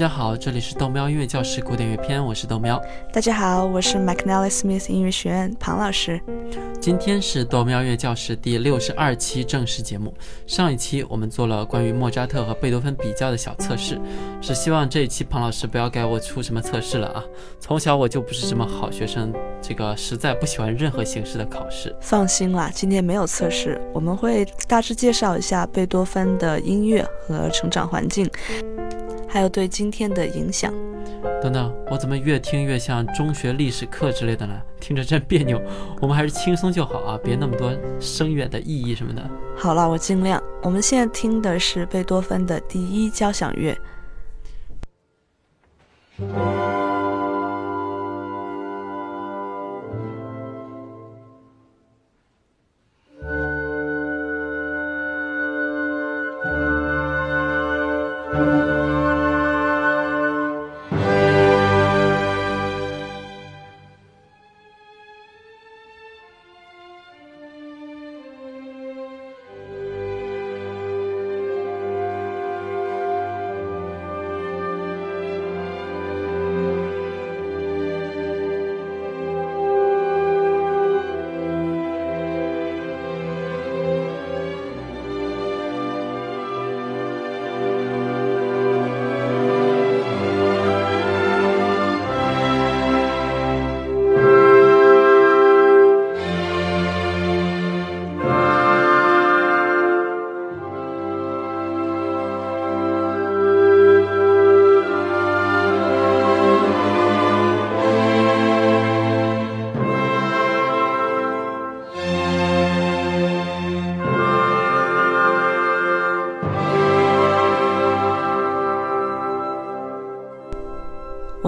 家好，这里是豆喵音乐教室古典乐篇，我是豆喵。大家好，我是 McNally Smith 音乐学院庞老师。今天是豆喵音乐教室第六十二期正式节目。上一期我们做了关于莫扎特和贝多芬比较的小测试，是希望这一期庞老师不要给我出什么测试了啊！从小我就不是什么好学生，这个实在不喜欢任何形式的考试。放心啦，今天没有测试，我们会大致介绍一下贝多芬的音乐和成长环境。还有对今天的影响。等等，我怎么越听越像中学历史课之类的呢？听着真别扭。我们还是轻松就好啊，别那么多深远的意义什么的。好了，我尽量。我们现在听的是贝多芬的第一交响乐。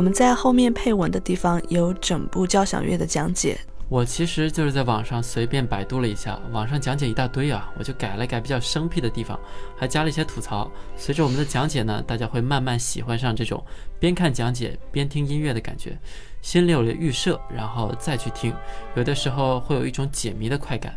我们在后面配文的地方有整部交响乐的讲解。我其实就是在网上随便百度了一下，网上讲解一大堆啊，我就改了改比较生僻的地方，还加了一些吐槽。随着我们的讲解呢，大家会慢慢喜欢上这种边看讲解边听音乐的感觉。心里有了预设，然后再去听，有的时候会有一种解谜的快感。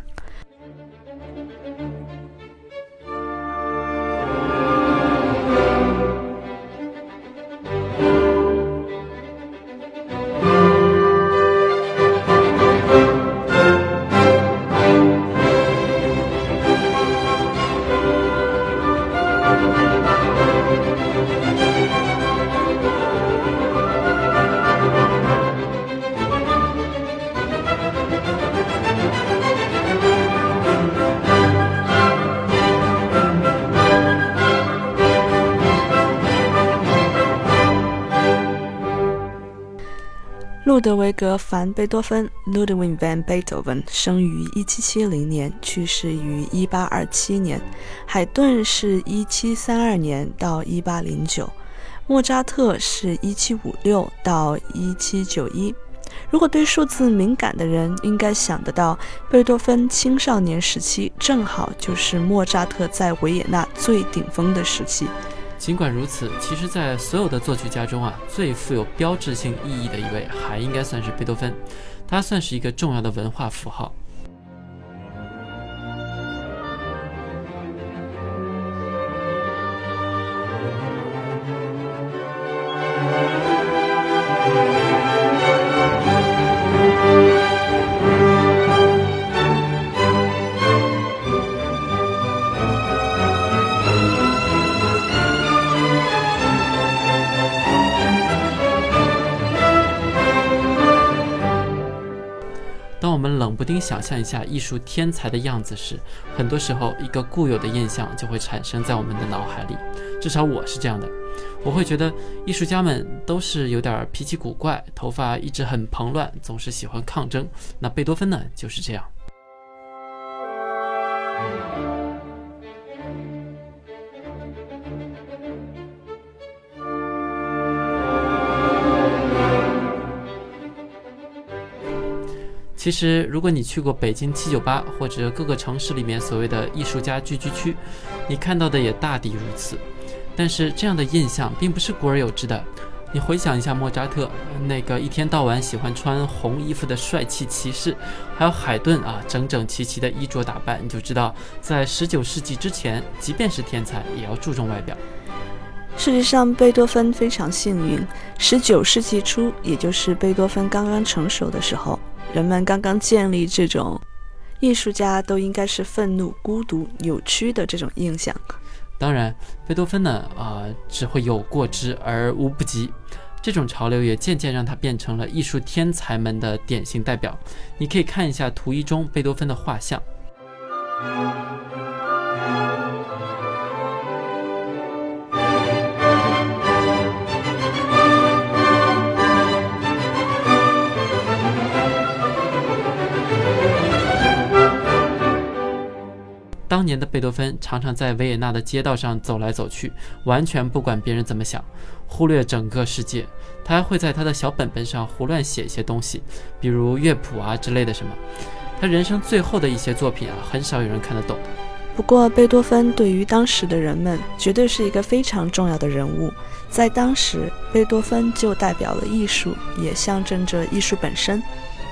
路德维格·凡·贝多芬 （Ludwig van Beethoven） 生于1770年，去世于1827年。海顿是1732年到1809，莫扎特是1756到1791。如果对数字敏感的人，应该想得到，贝多芬青少年时期正好就是莫扎特在维也纳最顶峰的时期。尽管如此，其实，在所有的作曲家中啊，最富有标志性意义的一位，还应该算是贝多芬。他算是一个重要的文化符号。想象一下艺术天才的样子时，很多时候一个固有的印象就会产生在我们的脑海里。至少我是这样的，我会觉得艺术家们都是有点脾气古怪，头发一直很蓬乱，总是喜欢抗争。那贝多芬呢，就是这样。其实，如果你去过北京七九八或者各个城市里面所谓的艺术家聚居区，你看到的也大抵如此。但是，这样的印象并不是古而有之的。你回想一下莫扎特那个一天到晚喜欢穿红衣服的帅气骑士，还有海顿啊整整齐齐的衣着打扮，你就知道，在十九世纪之前，即便是天才，也要注重外表。事实上，贝多芬非常幸运。十九世纪初，也就是贝多芬刚刚成熟的时候，人们刚刚建立这种艺术家都应该是愤怒、孤独、扭曲的这种印象。当然，贝多芬呢，啊，只会有过之而无不及。这种潮流也渐渐让他变成了艺术天才们的典型代表。你可以看一下图一中贝多芬的画像。当年的贝多芬常常在维也纳的街道上走来走去，完全不管别人怎么想，忽略整个世界。他还会在他的小本本上胡乱写一些东西，比如乐谱啊之类的什么。他人生最后的一些作品啊，很少有人看得懂。不过，贝多芬对于当时的人们绝对是一个非常重要的人物。在当时，贝多芬就代表了艺术，也象征着艺术本身。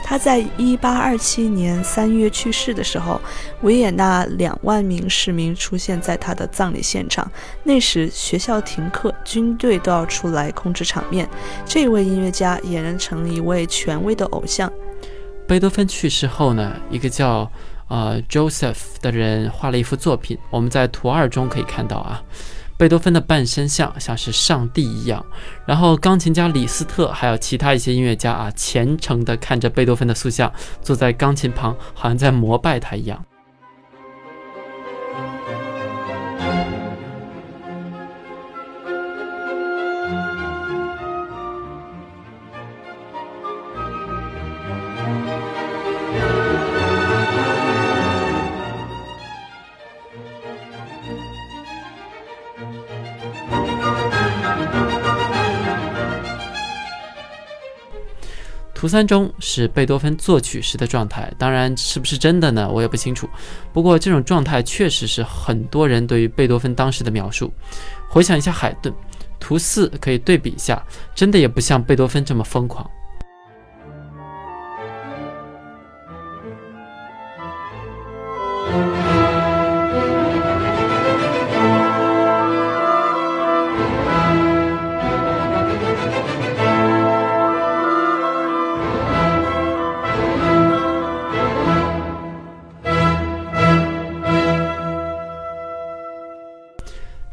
他在一八二七年三月去世的时候，维也纳两万名市民出现在他的葬礼现场。那时学校停课，军队都要出来控制场面。这位音乐家俨然成了一位权威的偶像。贝多芬去世后呢，一个叫呃 Joseph 的人画了一幅作品，我们在图二中可以看到啊。贝多芬的半身像像是上帝一样，然后钢琴家李斯特还有其他一些音乐家啊，虔诚地看着贝多芬的塑像，坐在钢琴旁，好像在膜拜他一样。图三中是贝多芬作曲时的状态，当然是不是真的呢？我也不清楚。不过这种状态确实是很多人对于贝多芬当时的描述。回想一下海顿，图四可以对比一下，真的也不像贝多芬这么疯狂。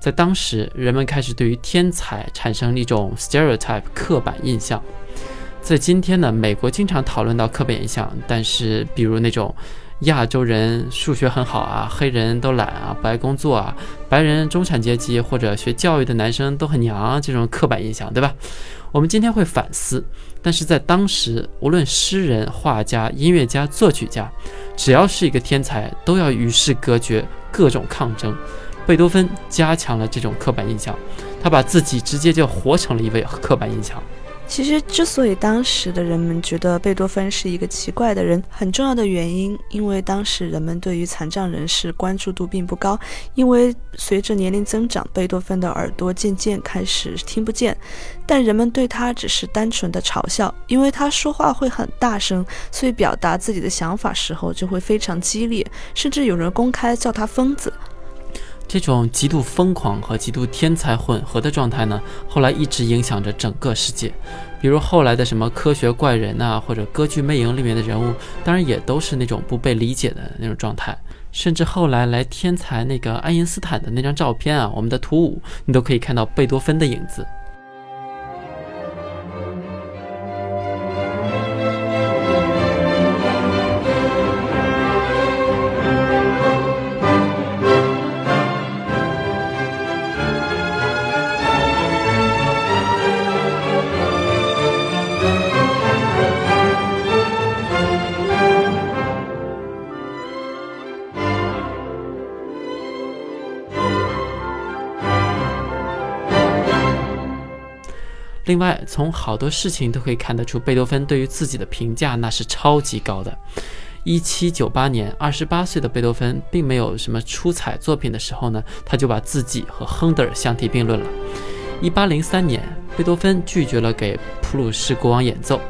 在当时，人们开始对于天才产生一种 stereotype 刻板印象。在今天呢，美国经常讨论到刻板印象，但是比如那种亚洲人数学很好啊，黑人都懒啊，不爱工作啊，白人中产阶级或者学教育的男生都很娘，啊这种刻板印象，对吧？我们今天会反思，但是在当时，无论诗人、画家、音乐家、作曲家，只要是一个天才，都要与世隔绝，各种抗争。贝多芬加强了这种刻板印象，他把自己直接就活成了一位刻板印象。其实，之所以当时的人们觉得贝多芬是一个奇怪的人，很重要的原因，因为当时人们对于残障人士关注度并不高，因为随着年龄增长，贝多芬的耳朵渐渐开始听不见，但人们对他只是单纯的嘲笑，因为他说话会很大声，所以表达自己的想法时候就会非常激烈，甚至有人公开叫他疯子。这种极度疯狂和极度天才混合的状态呢，后来一直影响着整个世界。比如后来的什么科学怪人呐，或者歌剧魅影里面的人物，当然也都是那种不被理解的那种状态。甚至后来来天才那个爱因斯坦的那张照片啊，我们的图五，你都可以看到贝多芬的影子。另外，从好多事情都可以看得出，贝多芬对于自己的评价那是超级高的。一七九八年，二十八岁的贝多芬并没有什么出彩作品的时候呢，他就把自己和亨德尔相提并论了。一八零三年，贝多芬拒绝了给普鲁士国王演奏，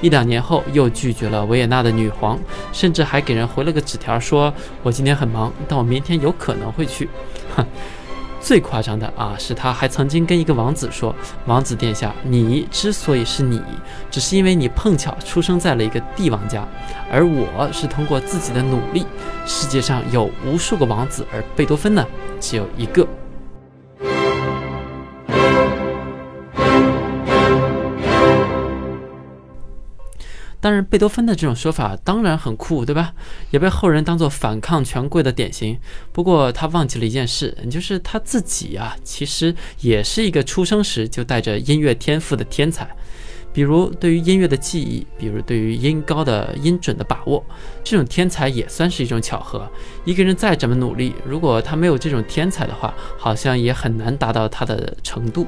一两年后又拒绝了维也纳的女皇，甚至还给人回了个纸条，说我今天很忙，但我明天有可能会去。哼。最夸张的啊，是他还曾经跟一个王子说：“王子殿下，你之所以是你，只是因为你碰巧出生在了一个帝王家，而我是通过自己的努力。世界上有无数个王子，而贝多芬呢，只有一个。”当然，贝多芬的这种说法当然很酷，对吧？也被后人当做反抗权贵的典型。不过他忘记了一件事，就是他自己啊，其实也是一个出生时就带着音乐天赋的天才。比如对于音乐的记忆，比如对于音高的音准的把握，这种天才也算是一种巧合。一个人再怎么努力，如果他没有这种天才的话，好像也很难达到他的程度。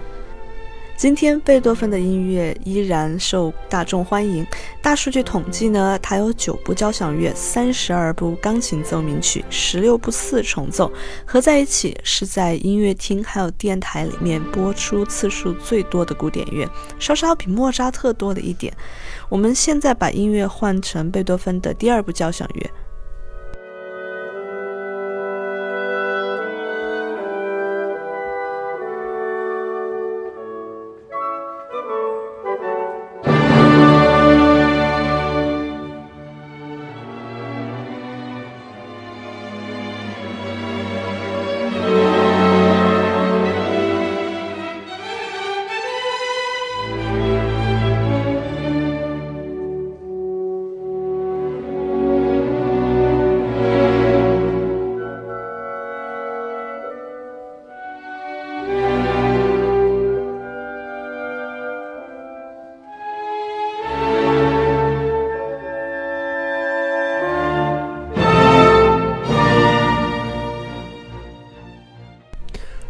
今天，贝多芬的音乐依然受大众欢迎。大数据统计呢，他有九部交响乐、三十二部钢琴奏鸣曲、十六部四重奏，合在一起是在音乐厅还有电台里面播出次数最多的古典乐，稍稍比莫扎特多了一点。我们现在把音乐换成贝多芬的第二部交响乐。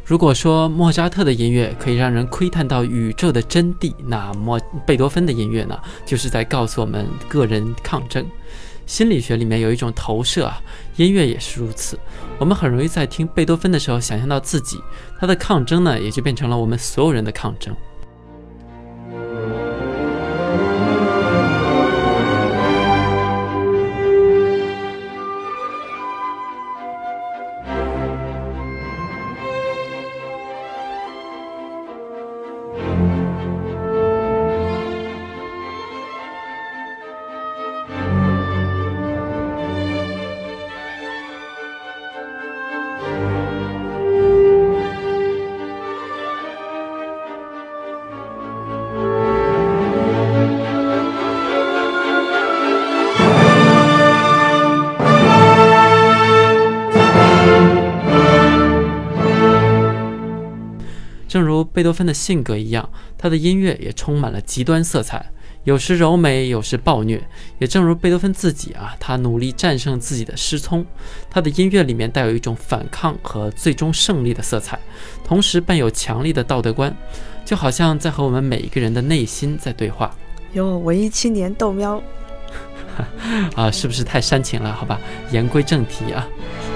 如果说莫扎特的音乐可以让人窥探到宇宙的真谛，那莫贝多芬的音乐呢，就是在告诉我们个人抗争。心理学里面有一种投射啊，音乐也是如此。我们很容易在听贝多芬的时候想象到自己，他的抗争呢，也就变成了我们所有人的抗争。正如贝多芬的性格一样，他的音乐也充满了极端色彩，有时柔美，有时暴虐。也正如贝多芬自己啊，他努力战胜自己的失聪，他的音乐里面带有一种反抗和最终胜利的色彩，同时伴有强烈的道德观，就好像在和我们每一个人的内心在对话。哟，文艺青年豆喵，啊，是不是太煽情了？好吧，言归正题啊。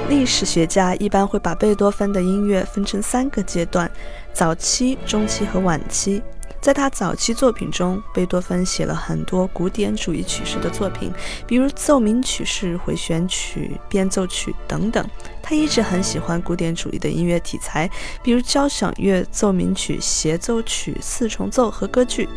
历史学家一般会把贝多芬的音乐分成三个阶段：早期、中期和晚期。在他早期作品中，贝多芬写了很多古典主义曲式的作品，比如奏鸣曲式、回旋曲、变奏曲等等。他一直很喜欢古典主义的音乐题材，比如交响乐、奏鸣曲、协奏曲、四重奏和歌剧。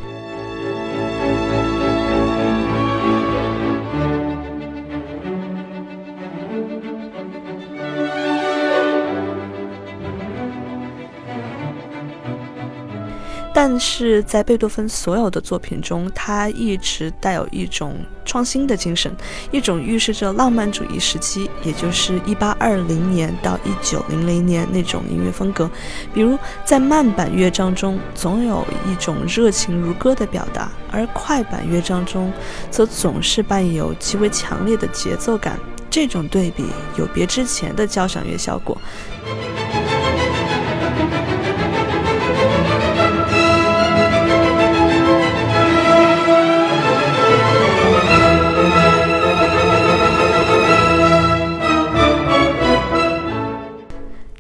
但是在贝多芬所有的作品中，他一直带有一种创新的精神，一种预示着浪漫主义时期，也就是1820年到1900年那种音乐风格。比如在慢板乐章中，总有一种热情如歌的表达，而快板乐章中，则总是伴有极为强烈的节奏感。这种对比有别之前的交响乐效果。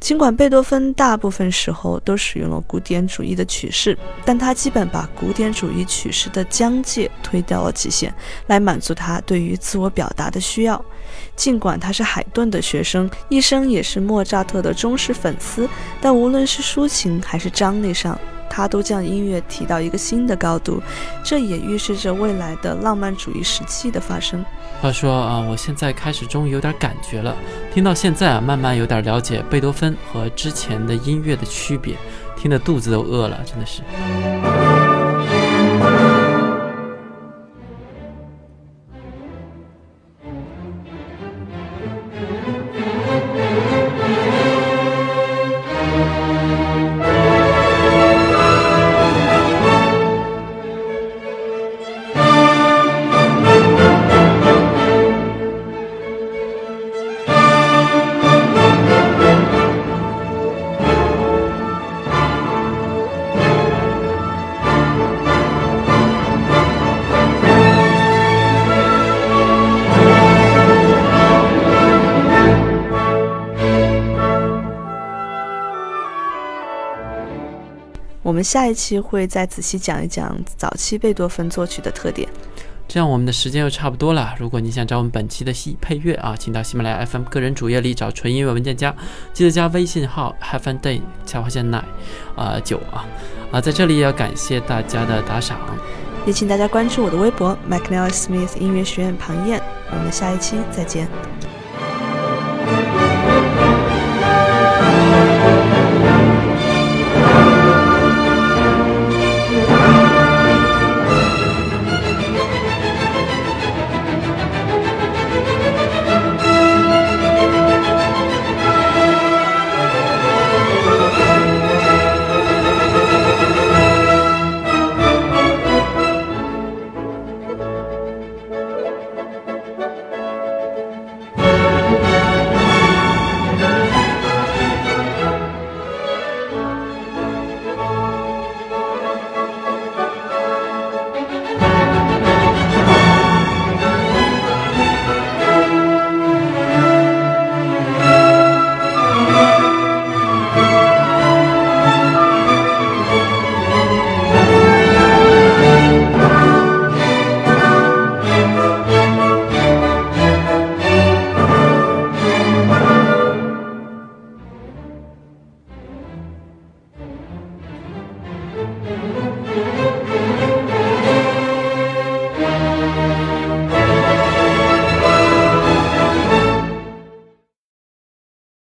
尽管贝多芬大部分时候都使用了古典主义的曲式，但他基本把古典主义曲式的疆界推到了极限，来满足他对于自我表达的需要。尽管他是海顿的学生，一生也是莫扎特的忠实粉丝，但无论是抒情还是张力上，他都将音乐提到一个新的高度。这也预示着未来的浪漫主义时期的发生。话说啊，我现在开始终于有点感觉了。听到现在啊，慢慢有点了解贝多芬和之前的音乐的区别，听得肚子都饿了，真的是。们下一期会再仔细讲一讲早期贝多芬作曲的特点。这样我们的时间又差不多了。如果你想找我们本期的戏配乐啊，请到喜马拉雅 FM 个人主页里找纯音乐文件夹，记得加微信号 Have a Day 下划线奶啊九啊啊，在这里也要感谢大家的打赏，也请大家关注我的微博 McNeil Smith 音乐学院庞燕。我们下一期再见。